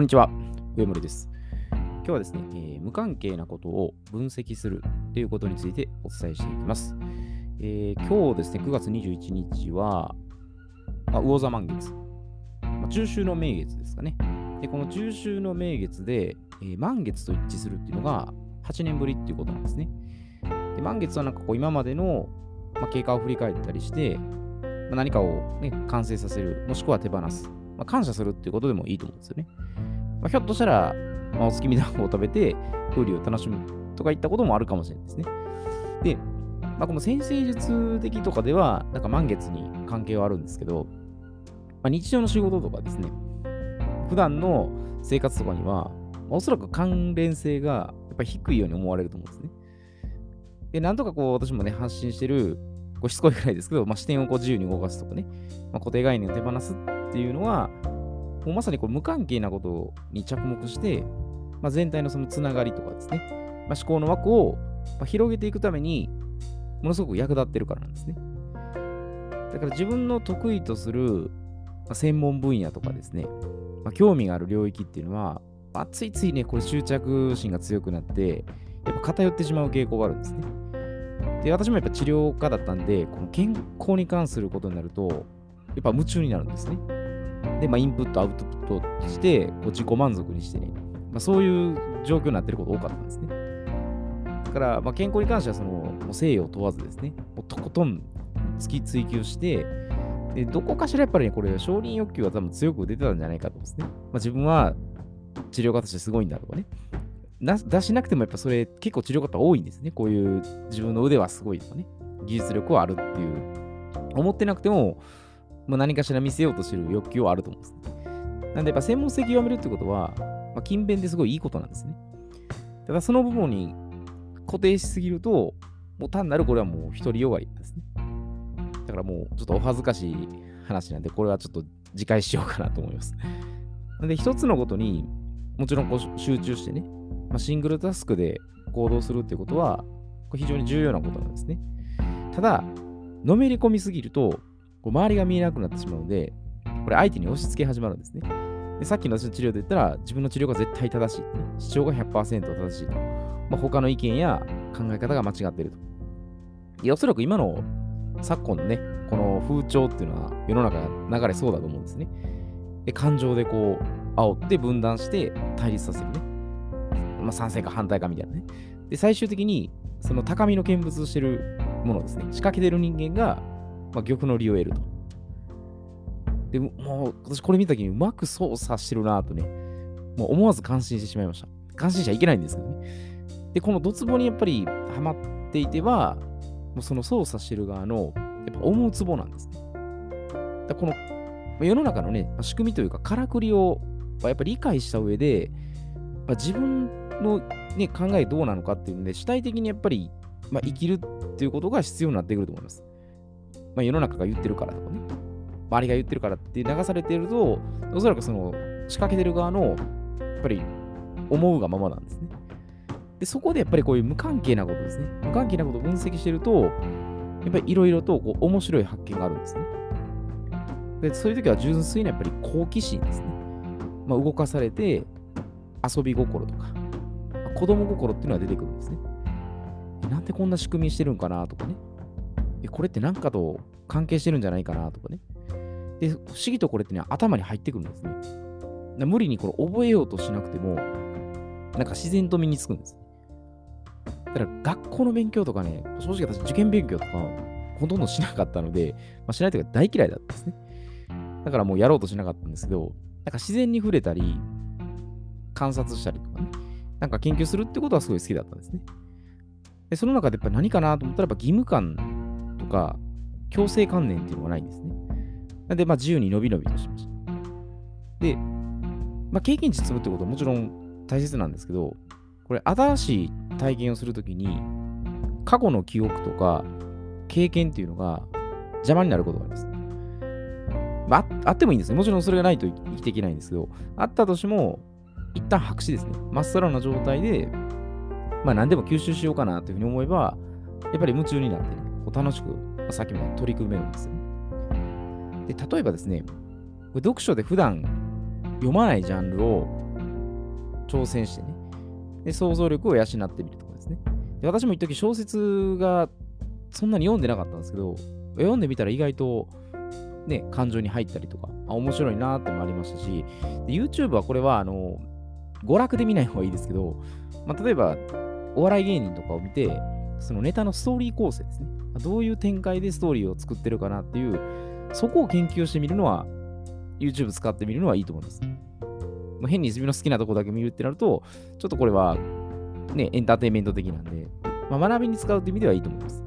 こんにちは、上森です。今日はですね、えー無関係なことを分析するということについてお伝えしていきます。えー今日ですね、9月21日は、あ魚座満月、まあ、中秋の名月ですかね。で、この中秋の名月で、えー満月と一致するっていうのが8年ぶりっていうことなんですね。で満月はなんかこう今までの、まあ、経過を振り返ったりして、まあ何かを、ね、完成させる、もしくは手放す、まあ、感謝するっていうことでもいいと思うんですよね。まあ、ひょっとしたら、まあ、お月見団子を食べて、風流を楽しむとかいったこともあるかもしれないですね。で、まあ、この先生術的とかでは、なんか満月に関係はあるんですけど、まあ、日常の仕事とかですね、普段の生活とかには、まおそらく関連性がやっぱり低いように思われると思うんですね。で、なんとかこう、私もね、発信してる、こうしつこいくらいですけど、まあ、視点をこう自由に動かすとかね、まあ、固定概念を手放すっていうのは、もうまさにこれ無関係なことに着目して、まあ、全体のそのつながりとかですね、まあ、思考の枠を広げていくために、ものすごく役立ってるからなんですね。だから自分の得意とする、専門分野とかですね、まあ、興味がある領域っていうのは、まあ、ついついね、これ執着心が強くなって、やっぱ偏ってしまう傾向があるんですね。で、私もやっぱ治療家だったんで、この健康に関することになると、やっぱ夢中になるんですね。で、まあ、インプット、アウトプットとして、こう自己満足にしてね、まあ、そういう状況になってること多かったんですね。だから、まあ、健康に関しては、その、もう西洋問わずですね、もうとことん突き追求して、で、どこかしらやっぱりね、これ、承認欲求が多分強く出てたんじゃないかと思うんですね。まあ、自分は治療家としてすごいんだとかね。な出しなくてもやっぱそれ結構治療家って多いんですね。こういう自分の腕はすごいとかね。技術力はあるっていう。思ってなくても、まあ、何かしら見せようとしてる欲求はあると思うんですね。なんでやっぱ専門性極めるってことは、まあ、勤勉ですごいいいことなんですね。ただその部分に固定しすぎると、もう単なるこれはもう独りよがりなんですね。だからもうちょっとお恥ずかしい話なんで、これはちょっと次回しようかなと思います。なんで一つのことにもちろんこう集中してね、まあ、シングルタスクで行動するっていうことは、これ非常に重要なことなんですね。ただ、のめり込みすぎると、こう周りが見えなくなってしまうので、これ相手に押し付け始まるんですね。でさっきの私の治療で言ったら、自分の治療が絶対正しい、ね。主張が100%正しいと。まあ、他の意見や考え方が間違っていると。い、おそらく今の昨今のね、この風潮っていうのは世の中流れそうだと思うんですね。で感情でこう、煽って分断して対立させるね。まあ、賛成か反対かみたいなね。で、最終的に、その高みの見物をしてるものですね。仕掛けてる人間が、まあ、玉の利を得ると。で、もう、私これ見た時にうまく操作してるなとね、もう思わず感心してしまいました。感心しちゃいけないんですけどね。で、このドツボにやっぱりハマっていては、もうその操作してる側の、やっぱ思うツボなんですね。だこの、まあ世の中のね、仕組みというか、からくりを、やっぱり理解した上で、まあ、自分の、ね、考えどうなのかっていうので、主体的にやっぱり、まあ、生きるっていうことが必要になってくると思います。まあ、世の中が言ってるからとかね、周りが言ってるからって流されていると、おそらくその仕掛けてる側の、やっぱり思うがままなんですね。で、そこでやっぱりこういう無関係なことですね。無関係なことを分析してると、やっぱりいろいろとこう面白い発見があるんですね。で、そういう時は純粋なやっぱり好奇心ですね。まあ、動かされて、遊び心とか、子供心っていうのが出てくるんですね。なんでこんな仕組みしてるんかなとかね。え、これって何かと関係してるんじゃないかなとかね。で、不思議とこれってね、頭に入ってくるんですね。無理にこれ覚えようとしなくても、なんか自然と身につくんです。だから学校の勉強とかね、正直私受験勉強とかほとんどしなかったので、まあ、しないというか大嫌いだったんですね。だからもうやろうとしなかったんですけど、なんか自然に触れたり、観察したりとかね、なんか研究するってことはすごい好きだったんですね。で、その中でやっぱり何かなと思ったら、やっぱ義務感か強制観念っていうのがないんですね。なんで、まあ自由に伸び伸びとしました。で、まあ経験値積むってことはもちろん大切なんですけど、これ新しい体験をするときに、過去の記憶とか経験っていうのが邪魔になることがあります。まあ、あってもいいんですね。もちろんそれがないと生きていけないんですけど、あったとしても、一旦白紙ですね。まっさらな状態で、まあ何でも吸収しようかなというふうに思えば、やっぱり夢中になってね、こう楽しく、まあさっきみたいに取り組めるんですよね。で、例えばですね、読書で普段読まないジャンルを挑戦してね。で、想像力を養ってみるとかですね。で私も一時小説がそんなに読んでなかったんですけど、読んでみたら意外とね、感情に入ったりとか、あ、面白いなってもありましたし、YouTube はこれは、あの、娯楽で見ない方がいいですけど、まあ、例えば、お笑い芸人とかを見て、そのネタのストーリー構成ですね。どういう展開でストーリーを作ってるかなっていう、そこを研究してみるのは、YouTube 使ってみるのはいいと思います。まあ、変に自分の好きなとこだけ見るってなると、ちょっとこれは、ね、エンターテインメント的なんで、まあ、学びに使うって意味ではいいと思います。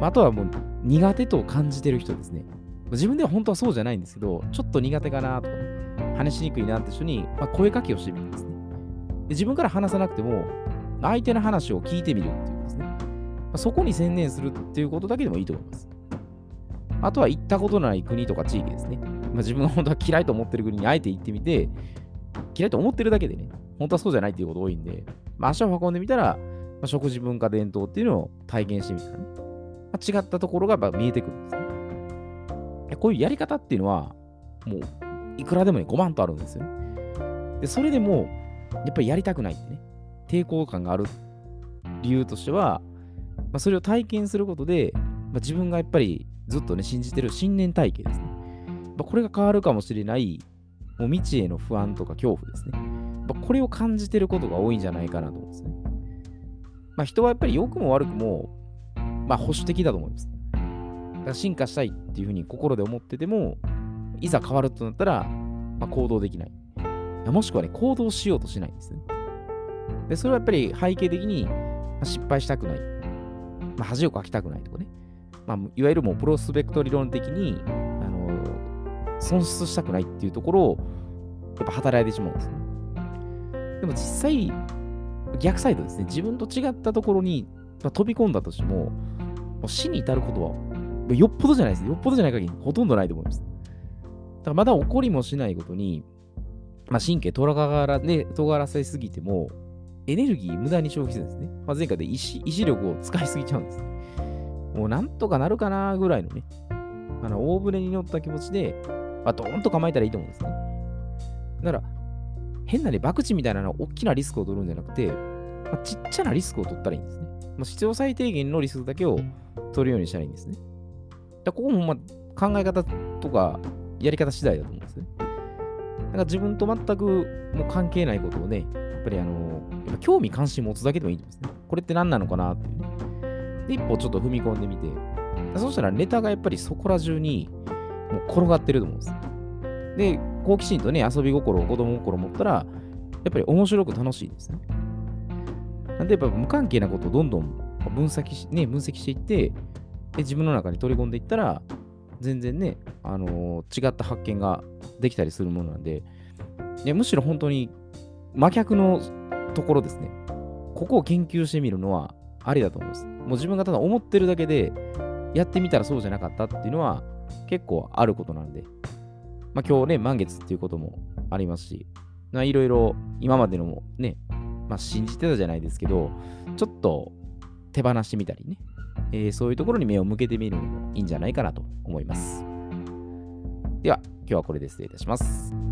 まあ、あとはもう、苦手と感じてる人ですね。自分では本当はそうじゃないんですけど、ちょっと苦手かなとかね、話しにくいなって人に、まあ、声かけをしてみるんですねで。自分から話さなくても、相手の話を聞いてみるっていう。そこに専念するっていうことだけでもいいと思います。あとは行ったことのない国とか地域ですね。まあ、自分が本当は嫌いと思ってる国にあえて行ってみて、嫌いと思ってるだけでね、本当はそうじゃないっていうこと多いんで、まあ、足を運んでみたら、まあ、食事文化伝統っていうのを体験してみたらね、まあ、違ったところがやっぱ見えてくるんですね。こういうやり方っていうのは、もう、いくらでもね、5万とあるんですよね。で、それでも、やっぱりやりたくないってね、抵抗感がある理由としては、まあ、それを体験することで、まあ、自分がやっぱりずっとね、信じてる信念体系ですね。まあ、これが変わるかもしれない、もう未知への不安とか恐怖ですね。ま、これを感じてることが多いんじゃないかなと思うんですね。ま、人はやっぱり良くも悪くも、ま、保守的だと思います。だから進化したいっていうふうに心で思ってても、いざ変わるとなったら、ま、行動できない。もしくはね、行動しようとしないんですね。で、それはやっぱり背景的に、ま、失敗したくない。まあ、恥をかきたくないとかね。まあ、いわゆるもうプロスペクト理論的に、あのー、損失したくないっていうところを、やっぱ働いてしまうんですね。でも実際、逆サイドですね。自分と違ったところに、まあ、飛び込んだとしても、もう死に至ることはよっぽどじゃないです。よっぽどじゃない限り、ほとんどないと思います。だからまだ怒りもしないことに、まあ、神経とらがら、ね、尖らせすぎても、エネルギー無駄に消費するんですね。まあ、前回で意志意志力を使いすぎちゃうんです。ねもうなんとかなるかなぐらいのね、あの大船に乗った気持ちで、まあ、ドーンと構えたらいいと思うんですね。だから、変なね、博打みたいなの大きなリスクを取るんじゃなくて、まあ、ちっちゃなリスクを取ったらいいんですね。まあ、必要最低限のリスクだけを取るようにしたらいいんですね。だここもま考え方とかやり方次第だと思うんですね。だから自分と全くもう関係ないことをね、ぱりあの、やっぱ興味関心持つだけでもいいんですね。これって何なのかなっていうね。で、一歩ちょっと踏み込んでみて、そしたらネタがやっぱりそこら中にもう転がってると思うんです。で、好奇心とね、遊び心、子供心持ったら、やっぱり面白く楽しいですね。なんでやっぱ無関係なことをどんどん分析し,、ね、分析していって、で自分の中に取り込んでいったら、全然ね、あのー、違った発見ができたりするものなんで、いやむしろ本当に真逆のところですね。ここを研究してみるのはありだと思います。もう自分がただ思ってるだけで、やってみたらそうじゃなかったっていうのは結構あることなんで、まあ、今日ね、満月っていうこともありますし、いろいろ今までのもね、まあ、信じてたじゃないですけど、ちょっと手放してみたりね、えー、そういうところに目を向けてみるのもいいんじゃないかなと思います。では、今日はこれで失礼いたします。